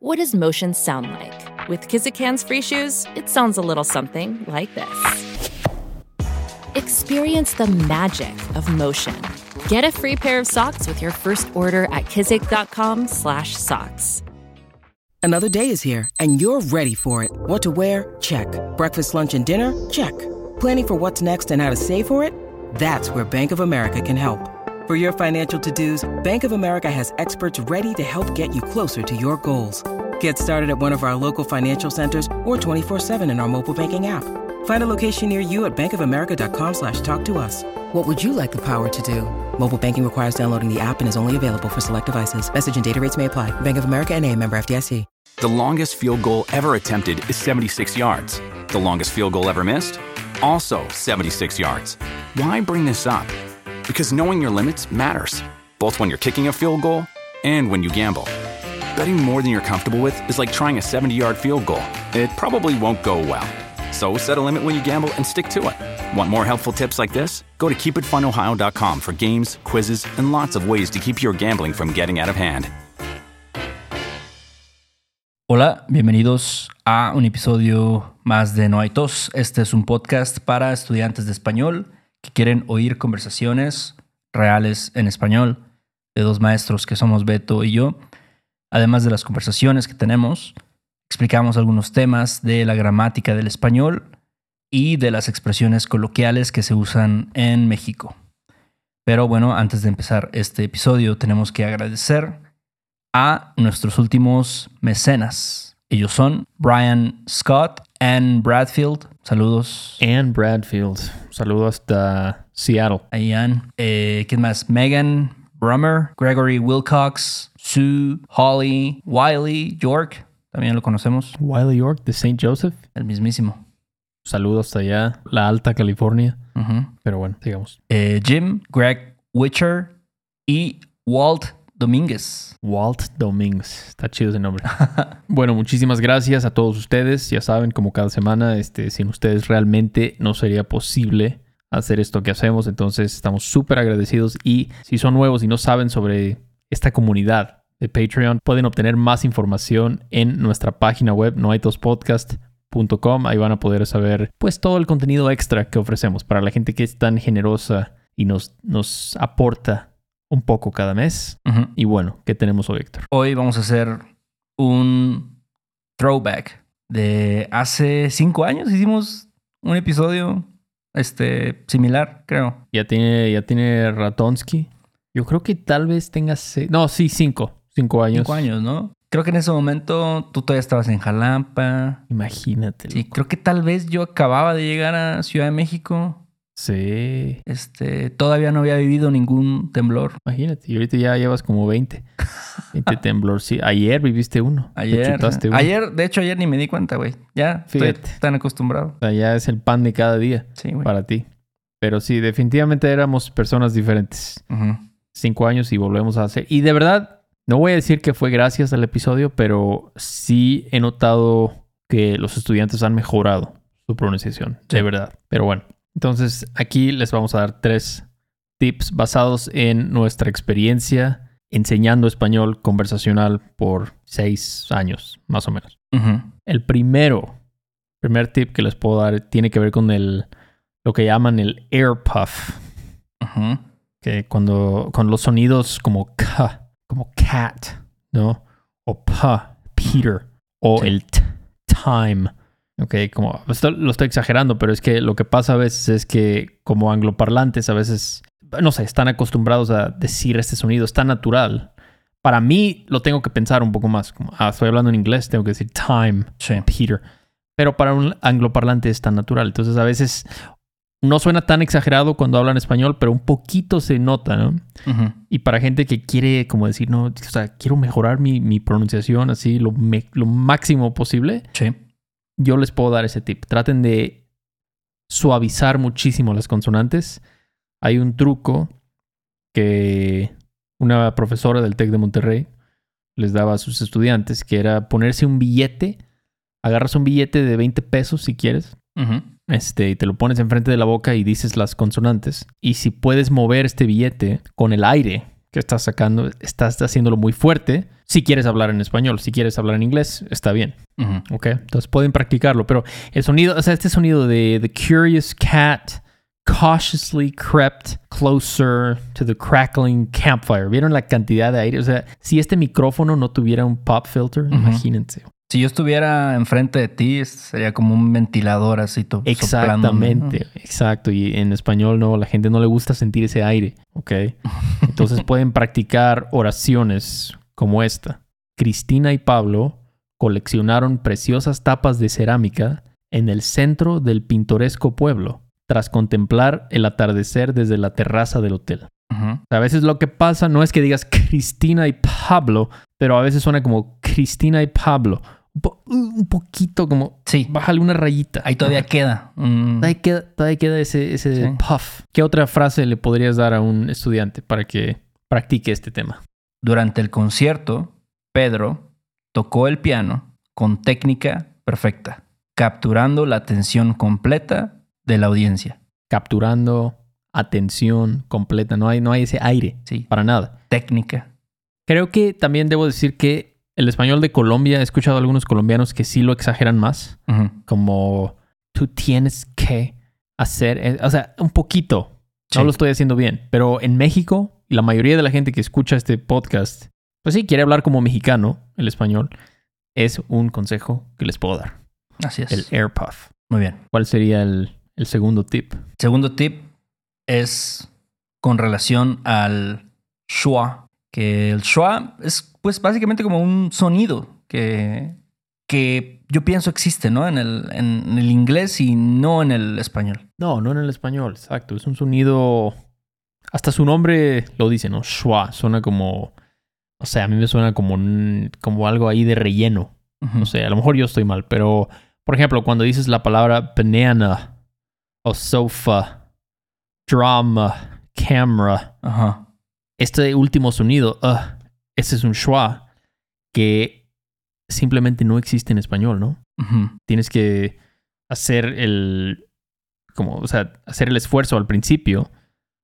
What does motion sound like? With Kizikans free shoes, it sounds a little something like this. Experience the magic of motion. Get a free pair of socks with your first order at kizik.com/socks. Another day is here and you're ready for it. What to wear? Check. Breakfast, lunch and dinner? Check. Planning for what's next and how to save for it? That's where Bank of America can help. For your financial to-dos, Bank of America has experts ready to help get you closer to your goals. Get started at one of our local financial centers or 24-7 in our mobile banking app. Find a location near you at bankofamerica.com slash talk to us. What would you like the power to do? Mobile banking requires downloading the app and is only available for select devices. Message and data rates may apply. Bank of America and a member FDIC. The longest field goal ever attempted is 76 yards. The longest field goal ever missed? Also 76 yards. Why bring this up? Because knowing your limits matters, both when you're kicking a field goal and when you gamble. Betting more than you're comfortable with is like trying a 70 yard field goal. It probably won't go well. So set a limit when you gamble and stick to it. Want more helpful tips like this? Go to keepitfunohio.com for games, quizzes, and lots of ways to keep your gambling from getting out of hand. Hola, bienvenidos a un episodio más de No hay tos. Este es un podcast para estudiantes de español que quieren oír conversaciones reales en español de dos maestros que somos Beto y yo. Además de las conversaciones que tenemos, explicamos algunos temas de la gramática del español y de las expresiones coloquiales que se usan en México. Pero bueno, antes de empezar este episodio tenemos que agradecer a nuestros últimos mecenas. Ellos son Brian Scott, Ann Bradfield. Saludos. Ann Bradfield. Saludos hasta Seattle. Ahí Ann. Eh, ¿Quién más? Megan Brummer, Gregory Wilcox, Sue, Holly, Wiley, York. También lo conocemos. Wiley York de St. Joseph. El mismísimo. Saludos hasta allá, la Alta California. Pero bueno, sigamos. Eh, Jim, Greg Witcher y Walt Domínguez. Walt Dominguez. Está chido ese nombre. bueno, muchísimas gracias a todos ustedes. Ya saben, como cada semana, este, sin ustedes realmente no sería posible hacer esto que hacemos. Entonces, estamos súper agradecidos. Y si son nuevos y no saben sobre esta comunidad de Patreon, pueden obtener más información en nuestra página web, noaitospodcast.com. Ahí van a poder saber, pues, todo el contenido extra que ofrecemos para la gente que es tan generosa y nos, nos aporta un poco cada mes. Y bueno, ¿qué tenemos hoy, Héctor? Hoy vamos a hacer un throwback de hace cinco años. Hicimos un episodio este, similar, creo. Ya tiene, ya tiene Ratonsky. Yo creo que tal vez tenga seis. No, sí, cinco. Cinco años. Cinco años, ¿no? Creo que en ese momento tú todavía estabas en Jalapa. Imagínate. Sí, creo que tal vez yo acababa de llegar a Ciudad de México. Sí. Este, todavía no había vivido ningún temblor. Imagínate. Y ahorita ya llevas como 20. 20 temblor. Sí. Ayer viviste uno. Ayer, uno. ayer, de hecho, ayer ni me di cuenta, güey. Ya estoy Fíjate. tan acostumbrado. O sea, ya es el pan de cada día Sí, güey. para ti. Pero sí, definitivamente éramos personas diferentes. Cinco años y volvemos a hacer. Y de verdad, no voy a decir que fue gracias al episodio, pero sí he notado que los estudiantes han mejorado su pronunciación. De verdad. Pero bueno, entonces aquí les vamos a dar tres tips basados en nuestra experiencia enseñando español conversacional por seis años, más o menos. Ujú. El primero, primer tip que les puedo dar tiene que ver con el, lo que llaman el air puff que cuando con los sonidos como k, como cat, ¿no? O pa, Peter, o Sí. el t, time. Ok, como esto lo estoy exagerando, pero es que lo que pasa a veces es que como angloparlantes a veces, no sé, están acostumbrados a decir este sonido, es tan natural. Para mí lo tengo que pensar un poco más, como, ah, estoy hablando en inglés, tengo que decir time, Sí. Peter. Pero para un angloparlante es tan natural. Entonces a veces no suena tan exagerado cuando hablan español, pero un poquito se nota, ¿no? Ujú. Y para gente que quiere como decir, no, o sea, quiero mejorar mi, mi pronunciación así lo, me- lo máximo posible, Sí. Yo les puedo dar ese tip. Traten de suavizar muchísimo las consonantes. Hay un truco que una profesora del TEC de Monterrey les daba a sus estudiantes, que era ponerse un billete, agarras un billete de 20 pesos si quieres, este, y te lo pones enfrente de la boca y dices las consonantes. Y si puedes mover este billete con el aire, que estás sacando, estás haciéndolo muy fuerte. Si quieres hablar en español, si quieres hablar en inglés, está bien. ¿Ok? Entonces pueden practicarlo, pero el sonido, o sea, este sonido de The Curious Cat cautiously crept closer to the crackling campfire. ¿Vieron la cantidad de aire? O sea, si este micrófono no tuviera un pop filter, imagínense. Si yo estuviera enfrente de ti, sería como un ventilador así. to-. Exactamente, exacto. Y en español no, la gente no le gusta sentir ese aire, ¿ok? Entonces pueden practicar oraciones como esta. Cristina y Pablo coleccionaron preciosas tapas de cerámica en el centro del pintoresco pueblo, tras contemplar el atardecer desde la terraza del hotel. A veces lo que pasa no es que digas Cristina y Pablo, pero a veces suena como Cristina y Pablo. Un, po- un poquito como, Sí. bájale una rayita. Ahí todavía queda. un- Todavía queda, todavía queda ese, ese Sí. puff. ¿Qué otra frase le podrías dar a un estudiante para que practique este tema? Durante el concierto, Pedro tocó el piano con técnica perfecta, capturando la atención completa de la audiencia. Capturando atención completa. No hay, no hay ese aire Sí, para nada. técnica. Creo que también debo decir que el español de Colombia, he escuchado a algunos colombianos que sí lo exageran más. Como tú tienes que hacer, eh, o sea, un poquito. No lo estoy haciendo bien. Pero en México, la mayoría de la gente que escucha este podcast, pues sí, quiere hablar como mexicano, el español. Es un consejo que les puedo dar. Así es. El air puff. Muy bien. ¿Cuál sería el, el segundo tip? Segundo tip es con relación al schwa, que el schwa es pues básicamente como un sonido que, que yo pienso existe, ¿no? En el, en el inglés y no en el español. No, no en el español, exacto. Es un sonido. Hasta su nombre lo dice, ¿no? Schwa. Suena como. O sea, a mí me suena como, un- como algo ahí de relleno. No sé, a lo mejor yo estoy mal, pero. Por ejemplo, cuando dices la palabra banana o sofa, drama, camera, este último sonido, "ugh", ese es un schwa que simplemente no existe en español, ¿no? Tienes que hacer el como o sea hacer el esfuerzo al principio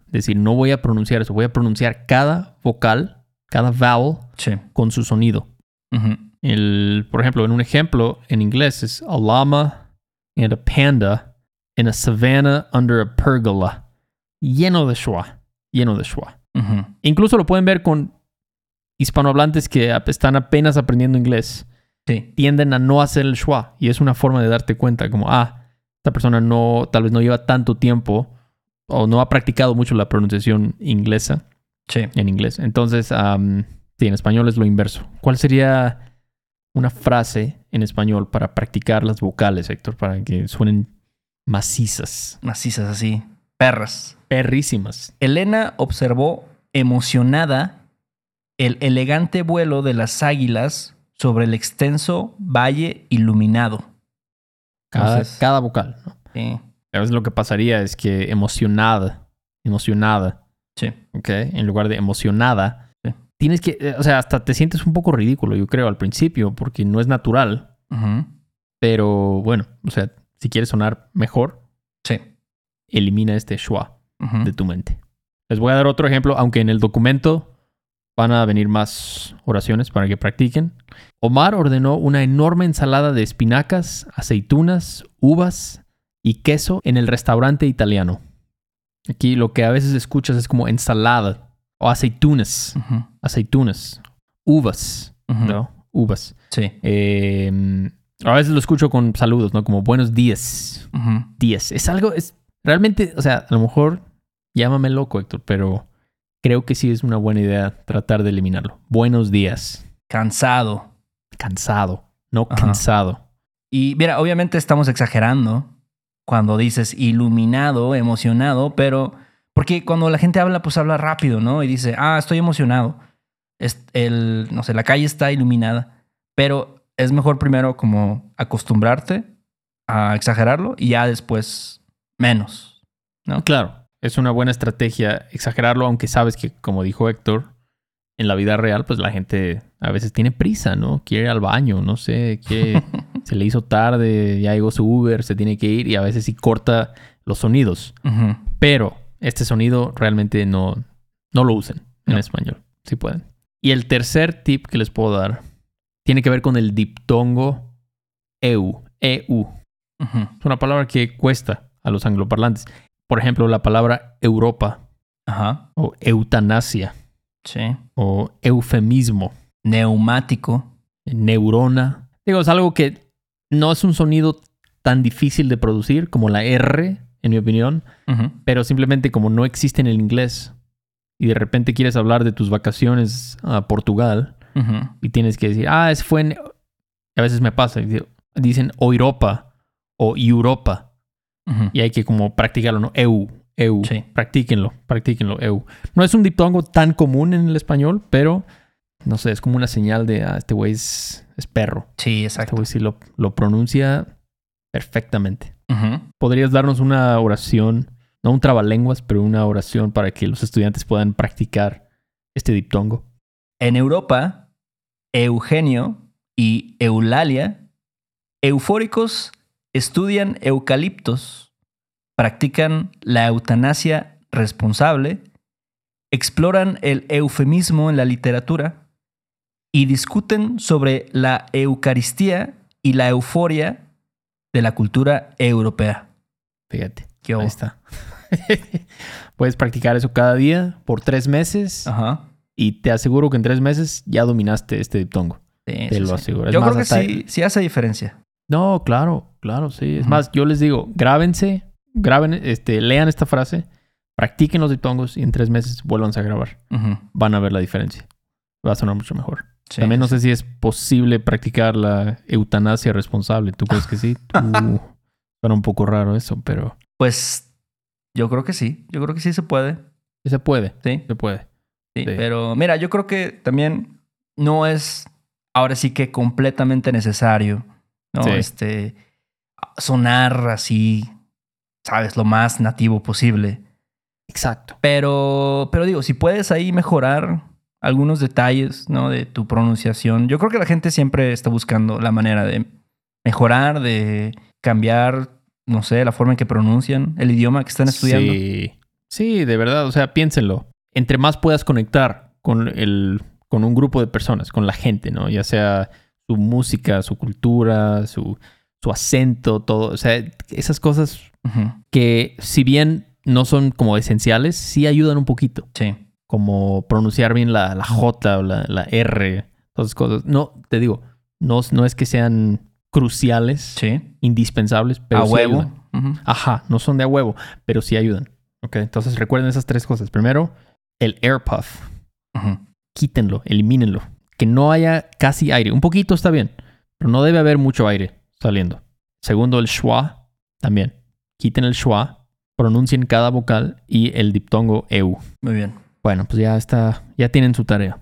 decir no voy a pronunciar eso voy a pronunciar cada vocal cada vowel Sí. con su sonido el por ejemplo en un ejemplo en inglés es a llama and a panda in a savannah under a pergola. Lleno de schwa lleno de schwa. Incluso lo pueden ver con hispanohablantes que están apenas aprendiendo inglés Sí. tienden a no hacer el schwa. Y es una forma de darte cuenta, como, ah, esta persona no, tal vez no lleva tanto tiempo o no ha practicado mucho la pronunciación inglesa Sí. en inglés. Entonces, am, sí, en español es lo inverso. ¿Cuál sería una frase en español para practicar las vocales, Héctor? Para que suenen macizas, Macizas así. Perras. perrísimas. Elena observó emocionada el elegante vuelo de las águilas sobre el extenso valle iluminado. Cada, Entonces- cada vocal. ¿no? Sí. A veces lo que pasaría es que emocionada, emocionada, Sí. ¿ok? En lugar de emocionada, Sí. tienes que, eh, o sea, hasta te sientes un poco ridículo, yo creo, al principio, porque no es natural, pero bueno, o sea, si quieres sonar mejor, Sí. elimina este schwa de tu mente. Les voy a dar otro ejemplo, aunque en el documento van a venir más oraciones para que practiquen. Omar ordenó una enorme ensalada de espinacas, aceitunas, uvas y queso en el restaurante italiano. Aquí lo que a veces escuchas es como ensalada o aceitunas, aceitunas, uvas. ¿no? Uvas. Sí. Eh, a veces lo escucho con saludos, ¿no? Como buenos días, días. Es algo, es realmente, o sea, a lo mejor llámame loco, Héctor, pero creo que sí es una buena idea tratar de eliminarlo. Buenos días. Cansado. Cansado, no Ajá. cansado. Y mira, obviamente estamos exagerando cuando dices iluminado, emocionado, pero porque cuando la gente habla, pues habla rápido, ¿no? Y dice, ah, estoy emocionado. Es el, no sé, la calle está iluminada, pero es mejor primero como acostumbrarte a exagerarlo y ya después menos, ¿no? Claro, es una buena estrategia exagerarlo, aunque sabes que, como dijo Héctor, en la vida real, pues la gente a veces tiene prisa, ¿no? Quiere ir al baño, no sé, que se le hizo tarde, ya llegó su Uber, se tiene que ir y a veces sí corta los sonidos. Pero este sonido realmente no, no lo usen. en No. español. Sí pueden. Y el tercer tip que les puedo dar tiene que ver con el diptongo EU. EU. Es una palabra que cuesta a los angloparlantes. Por ejemplo, la palabra Europa Ajá. o eutanasia Sí. o eufemismo, Neumático. neurona. Digo, es algo que no es un sonido tan difícil de producir como la R, en mi opinión, pero simplemente como no existe en el inglés y de repente quieres hablar de tus vacaciones a Portugal y tienes que decir, ah, ese fue en... A veces me pasa, dicen Europa o Europa Y hay que como practicarlo, ¿no? EU, EU. Sí. Practíquenlo, practíquenlo, EU. No es un diptongo tan común en el español, pero no sé, es como una señal de, ah, este güey es, es perro. Sí, Este exacto. güey sí lo, lo pronuncia perfectamente. ¿Podrías darnos una oración, no un trabalenguas, pero una oración para que los estudiantes puedan practicar este diptongo? En Europa, Eugenio y Eulalia, eufóricos, estudian eucaliptos, practican la eutanasia responsable, exploran el eufemismo en la literatura y discuten sobre la Eucaristía y la euforia de la cultura europea. Fíjate. ¿Qué Ahí está. Puedes practicar eso cada día por tres meses Ajá. y te aseguro que en tres meses ya dominaste este diptongo. Sí, Te sí, lo sí. aseguro. Es Yo más, creo que sí, sí hace diferencia. No, claro, claro, sí. Es más, yo les digo, grábense, graben, este, lean esta frase, practiquen los diptongos y en tres meses vuélvanse a grabar. Van a ver la diferencia. Va a sonar mucho mejor. Sí, También no sé si es posible practicar la eutanasia responsable. ¿Tú crees que sí? Tú- Suena un poco raro eso, pero Pues yo creo que sí. Yo creo que sí se puede. sí se puede, Sí. se puede. sí. Sí. Pero mira, yo creo que también no es ahora sí que completamente necesario, ¿no? Sí. Este sonar así, sabes, lo más nativo posible. Exacto. Pero, pero digo, si puedes ahí mejorar algunos detalles, ¿no? De tu pronunciación. Yo creo que la gente siempre está buscando la manera de mejorar, de cambiar, no sé, la forma en que pronuncian el idioma que están estudiando. Sí. Sí, de verdad. O sea, piénsenlo. Entre más puedas conectar con el, con un grupo de personas, con la gente, ¿no? Ya sea su música, su cultura, su, su acento, todo. O sea, esas cosas que, si bien no son como esenciales, sí ayudan un poquito. Sí. Como pronunciar bien la, la J o la, la R, todas esas cosas. No, te digo, no, no es que sean cruciales, Sí. indispensables, pero a sí huevo. ayudan. Ajá, no son de a huevo, pero sí ayudan. Ok, entonces recuerden esas tres cosas. Primero, el air puff. Ujú. Quítenlo, elimínenlo. Que no haya casi aire. Un poquito está bien, pero no debe haber mucho aire saliendo. Segundo, el schwa. También. Quiten el schwa, pronuncien cada vocal y el diptongo eu. Muy bien. Bueno, pues ya está, ya tienen su tarea.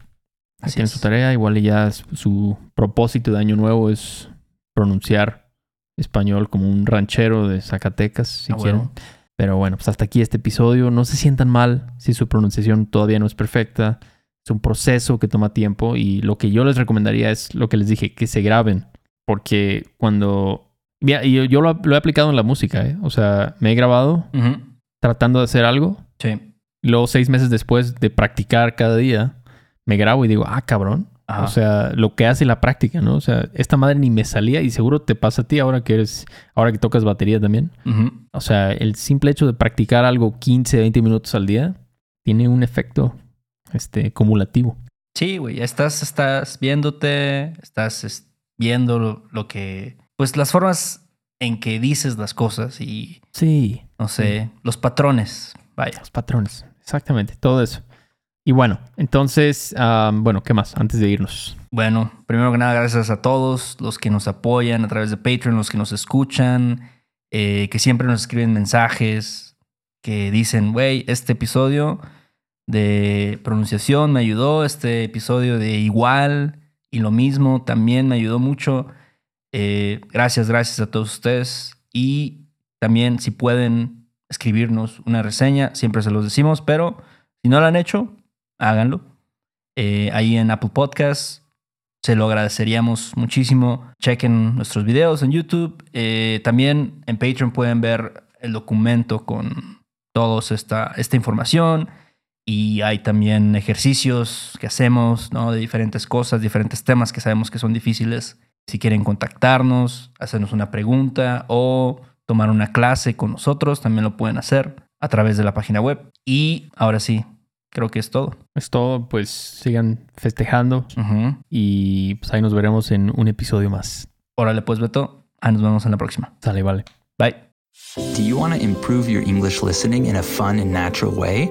Ya Así tienen es. su tarea. Igual y ya su propósito de año nuevo es pronunciar español como un ranchero de Zacatecas, si A quieren. Pero bueno, pues hasta aquí este episodio. No se sientan mal si su pronunciación todavía no es perfecta. Es un proceso que toma tiempo y lo que yo les recomendaría es lo que les dije, que se graben. Porque cuando... Y yo, yo lo, lo he aplicado en la música, ¿eh? O sea, me he grabado tratando de hacer algo Sí. luego seis meses después de practicar cada día, me grabo y digo, ah, cabrón. Ajá. O sea, lo que hace la práctica, ¿no? O sea, esta madre ni me salía y seguro te pasa a ti ahora que eres, ahora que tocas batería también. O sea, el simple hecho de practicar algo 15, 20 minutos al día tiene un efecto este, cumulativo. Sí, güey. Estás, estás viéndote, estás es- viendo lo, lo que. Pues las formas en que dices las cosas y, Sí, no sé, los patrones. Vaya. los patrones. Exactamente, todo eso. Y bueno, entonces, bueno, ¿qué más? Antes de irnos. Bueno, primero que nada, gracias a todos los que nos apoyan a través de Patreon, los que nos escuchan, eh, que siempre nos escriben mensajes, que dicen, güey, este episodio de pronunciación me ayudó, este episodio de igual y lo mismo también me ayudó mucho. Eh, gracias, gracias a todos ustedes. Y también si pueden escribirnos una reseña, siempre se los decimos, pero si no lo han hecho, háganlo. Eh, ahí en Apple Podcasts. Se lo agradeceríamos muchísimo. Chequen nuestros videos en YouTube. Eh, también en Patreon pueden ver el documento con toda esta, esta información. Y hay también ejercicios que hacemos, ¿no? De diferentes cosas, diferentes temas que sabemos que son difíciles. Si quieren contactarnos, hacernos una pregunta o tomar una clase con nosotros, también lo pueden hacer a través de la página web. Y ahora sí, creo que es todo. Es todo, pues sigan festejando y pues ahí nos veremos en un episodio más. Órale, pues Beto, ahí nos vemos en la próxima. Sale, vale. Bye. Do you want to improve your English listening in a fun and natural way?